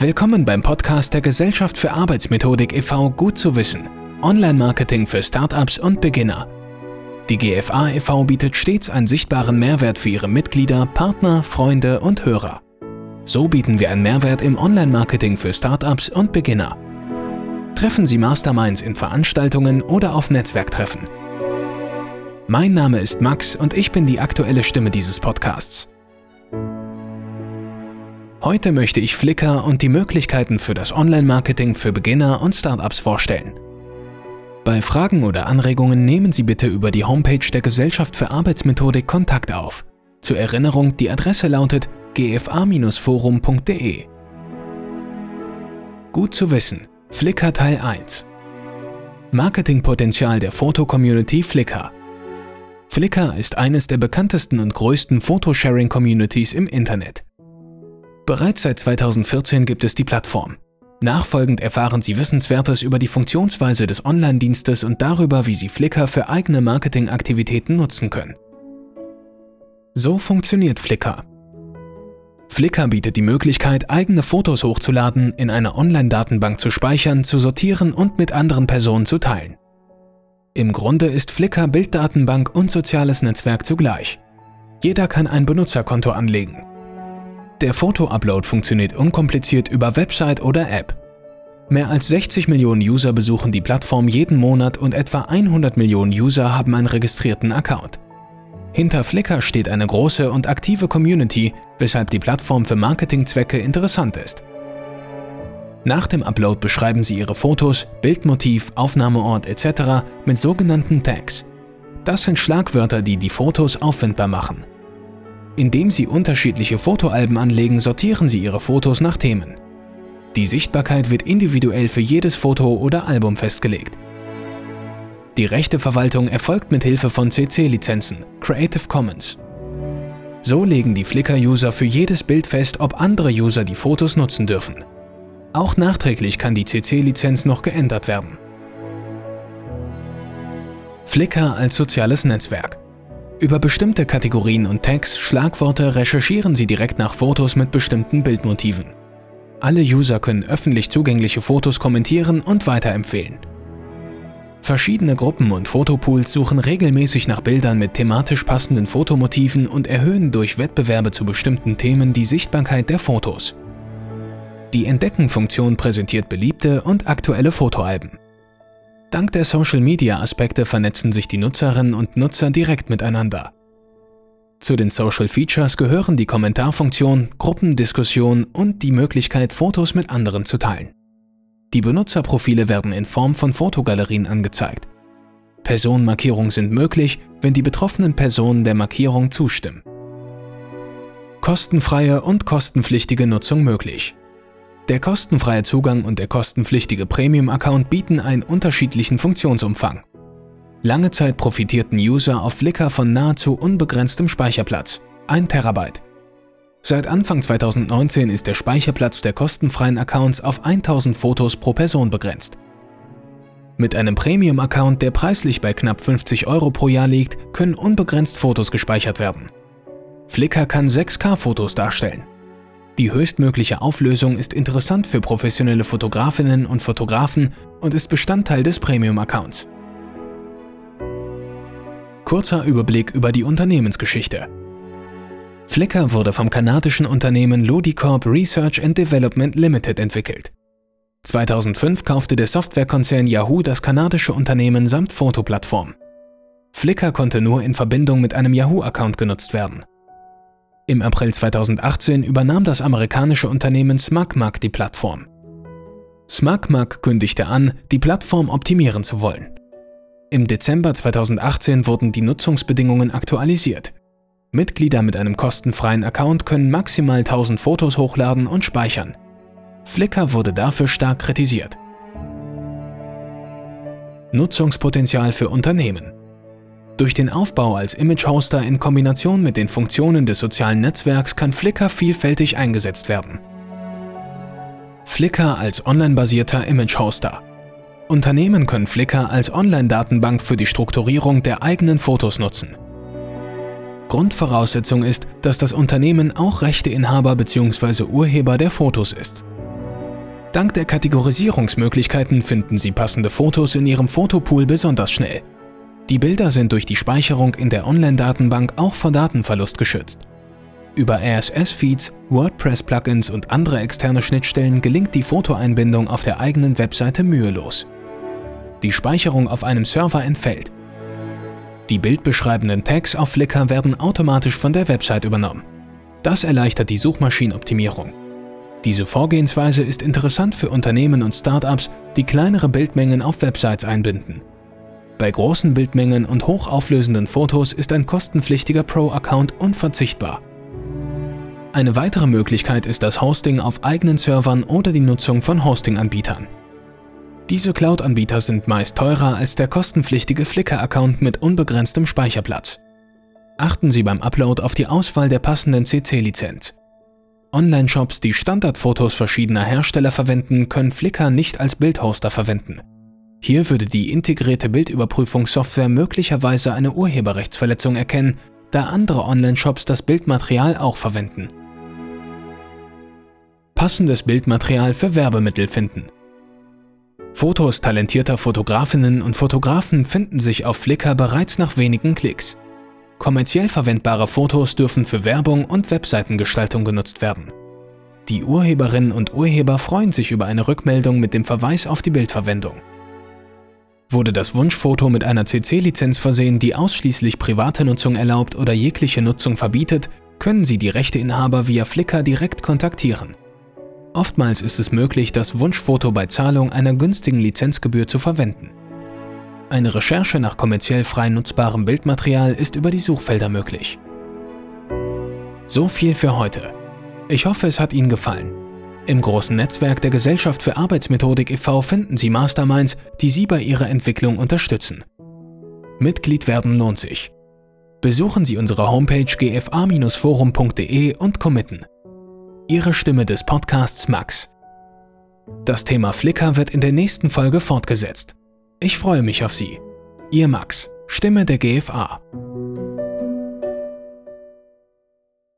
Willkommen beim Podcast der Gesellschaft für Arbeitsmethodik e.V. Gut zu wissen. Online-Marketing für Startups und Beginner. Die GFA e.V. bietet stets einen sichtbaren Mehrwert für ihre Mitglieder, Partner, Freunde und Hörer. So bieten wir einen Mehrwert im Online-Marketing für Startups und Beginner. Treffen Sie Masterminds in Veranstaltungen oder auf Netzwerktreffen. Mein Name ist Max und ich bin die aktuelle Stimme dieses Podcasts. Heute möchte ich Flickr und die Möglichkeiten für das Online-Marketing für Beginner und Startups vorstellen. Bei Fragen oder Anregungen nehmen Sie bitte über die Homepage der Gesellschaft für Arbeitsmethodik Kontakt auf. Zur Erinnerung, die Adresse lautet gfa-forum.de. Gut zu wissen. Flickr Teil 1 Marketingpotenzial der Foto-Community Flickr Flickr ist eines der bekanntesten und größten Photosharing-Communities im Internet. Bereits seit 2014 gibt es die Plattform. Nachfolgend erfahren Sie Wissenswertes über die Funktionsweise des Online-Dienstes und darüber, wie Sie Flickr für eigene Marketingaktivitäten nutzen können. So funktioniert Flickr. Flickr bietet die Möglichkeit, eigene Fotos hochzuladen, in einer Online-Datenbank zu speichern, zu sortieren und mit anderen Personen zu teilen. Im Grunde ist Flickr Bilddatenbank und soziales Netzwerk zugleich. Jeder kann ein Benutzerkonto anlegen. Der Foto-Upload funktioniert unkompliziert über Website oder App. Mehr als 60 Millionen User besuchen die Plattform jeden Monat und etwa 100 Millionen User haben einen registrierten Account. Hinter Flickr steht eine große und aktive Community, weshalb die Plattform für Marketingzwecke interessant ist. Nach dem Upload beschreiben Sie Ihre Fotos, Bildmotiv, Aufnahmeort etc. mit sogenannten Tags. Das sind Schlagwörter, die die Fotos auffindbar machen. Indem Sie unterschiedliche Fotoalben anlegen, sortieren Sie Ihre Fotos nach Themen. Die Sichtbarkeit wird individuell für jedes Foto oder Album festgelegt. Die Rechteverwaltung erfolgt mit Hilfe von CC-Lizenzen, Creative Commons. So legen die Flickr-User für jedes Bild fest, ob andere User die Fotos nutzen dürfen. Auch nachträglich kann die CC-Lizenz noch geändert werden. Flickr als soziales Netzwerk. Über bestimmte Kategorien und Tags, Schlagworte recherchieren Sie direkt nach Fotos mit bestimmten Bildmotiven. Alle User können öffentlich zugängliche Fotos kommentieren und weiterempfehlen. Verschiedene Gruppen und Fotopools suchen regelmäßig nach Bildern mit thematisch passenden Fotomotiven und erhöhen durch Wettbewerbe zu bestimmten Themen die Sichtbarkeit der Fotos. Die Entdecken-Funktion präsentiert beliebte und aktuelle Fotoalben. Dank der Social-Media-Aspekte vernetzen sich die Nutzerinnen und Nutzer direkt miteinander. Zu den Social Features gehören die Kommentarfunktion, Gruppendiskussion und die Möglichkeit, Fotos mit anderen zu teilen. Die Benutzerprofile werden in Form von Fotogalerien angezeigt. Personenmarkierungen sind möglich, wenn die betroffenen Personen der Markierung zustimmen. Kostenfreie und kostenpflichtige Nutzung möglich. Der kostenfreie Zugang und der kostenpflichtige Premium-Account bieten einen unterschiedlichen Funktionsumfang. Lange Zeit profitierten User auf Flickr von nahezu unbegrenztem Speicherplatz, 1 Terabyte. Seit Anfang 2019 ist der Speicherplatz der kostenfreien Accounts auf 1000 Fotos pro Person begrenzt. Mit einem Premium-Account, der preislich bei knapp 50 Euro pro Jahr liegt, können unbegrenzt Fotos gespeichert werden. Flickr kann 6K-Fotos darstellen. Die höchstmögliche Auflösung ist interessant für professionelle Fotografinnen und Fotografen und ist Bestandteil des Premium-Accounts. Kurzer Überblick über die Unternehmensgeschichte. Flickr wurde vom kanadischen Unternehmen Ludicorp Research and Development Limited entwickelt. 2005 kaufte der Softwarekonzern Yahoo das kanadische Unternehmen samt Fotoplattform. Flickr konnte nur in Verbindung mit einem Yahoo-Account genutzt werden. Im April 2018 übernahm das amerikanische Unternehmen SmugMug die Plattform. SmugMug kündigte an, die Plattform optimieren zu wollen. Im Dezember 2018 wurden die Nutzungsbedingungen aktualisiert. Mitglieder mit einem kostenfreien Account können maximal 1000 Fotos hochladen und speichern. Flickr wurde dafür stark kritisiert. Nutzungspotenzial für Unternehmen durch den Aufbau als Image-Hoster in Kombination mit den Funktionen des sozialen Netzwerks kann Flickr vielfältig eingesetzt werden. Flickr als online-basierter Image-Hoster Unternehmen können Flickr als Online-Datenbank für die Strukturierung der eigenen Fotos nutzen. Grundvoraussetzung ist, dass das Unternehmen auch Rechteinhaber bzw. Urheber der Fotos ist. Dank der Kategorisierungsmöglichkeiten finden Sie passende Fotos in Ihrem Fotopool besonders schnell. Die Bilder sind durch die Speicherung in der Online-Datenbank auch vor Datenverlust geschützt. Über RSS-Feeds, WordPress-Plugins und andere externe Schnittstellen gelingt die Fotoeinbindung auf der eigenen Webseite mühelos. Die Speicherung auf einem Server entfällt. Die bildbeschreibenden Tags auf Flickr werden automatisch von der Website übernommen. Das erleichtert die Suchmaschinenoptimierung. Diese Vorgehensweise ist interessant für Unternehmen und Startups, die kleinere Bildmengen auf Websites einbinden. Bei großen Bildmengen und hochauflösenden Fotos ist ein kostenpflichtiger Pro-Account unverzichtbar. Eine weitere Möglichkeit ist das Hosting auf eigenen Servern oder die Nutzung von Hosting-Anbietern. Diese Cloud-Anbieter sind meist teurer als der kostenpflichtige Flickr-Account mit unbegrenztem Speicherplatz. Achten Sie beim Upload auf die Auswahl der passenden CC-Lizenz. Online-Shops, die Standardfotos verschiedener Hersteller verwenden, können Flickr nicht als Bildhoster verwenden. Hier würde die integrierte Bildüberprüfungssoftware möglicherweise eine Urheberrechtsverletzung erkennen, da andere Online-Shops das Bildmaterial auch verwenden. Passendes Bildmaterial für Werbemittel finden. Fotos talentierter Fotografinnen und Fotografen finden sich auf Flickr bereits nach wenigen Klicks. Kommerziell verwendbare Fotos dürfen für Werbung und Webseitengestaltung genutzt werden. Die Urheberinnen und Urheber freuen sich über eine Rückmeldung mit dem Verweis auf die Bildverwendung. Wurde das Wunschfoto mit einer CC-Lizenz versehen, die ausschließlich private Nutzung erlaubt oder jegliche Nutzung verbietet, können Sie die Rechteinhaber via Flickr direkt kontaktieren. Oftmals ist es möglich, das Wunschfoto bei Zahlung einer günstigen Lizenzgebühr zu verwenden. Eine Recherche nach kommerziell frei nutzbarem Bildmaterial ist über die Suchfelder möglich. So viel für heute. Ich hoffe, es hat Ihnen gefallen. Im großen Netzwerk der Gesellschaft für Arbeitsmethodik e.V. finden Sie Masterminds, die Sie bei Ihrer Entwicklung unterstützen. Mitglied werden lohnt sich. Besuchen Sie unsere Homepage gfa-forum.de und committen. Ihre Stimme des Podcasts Max. Das Thema Flickr wird in der nächsten Folge fortgesetzt. Ich freue mich auf Sie. Ihr Max, Stimme der GFA.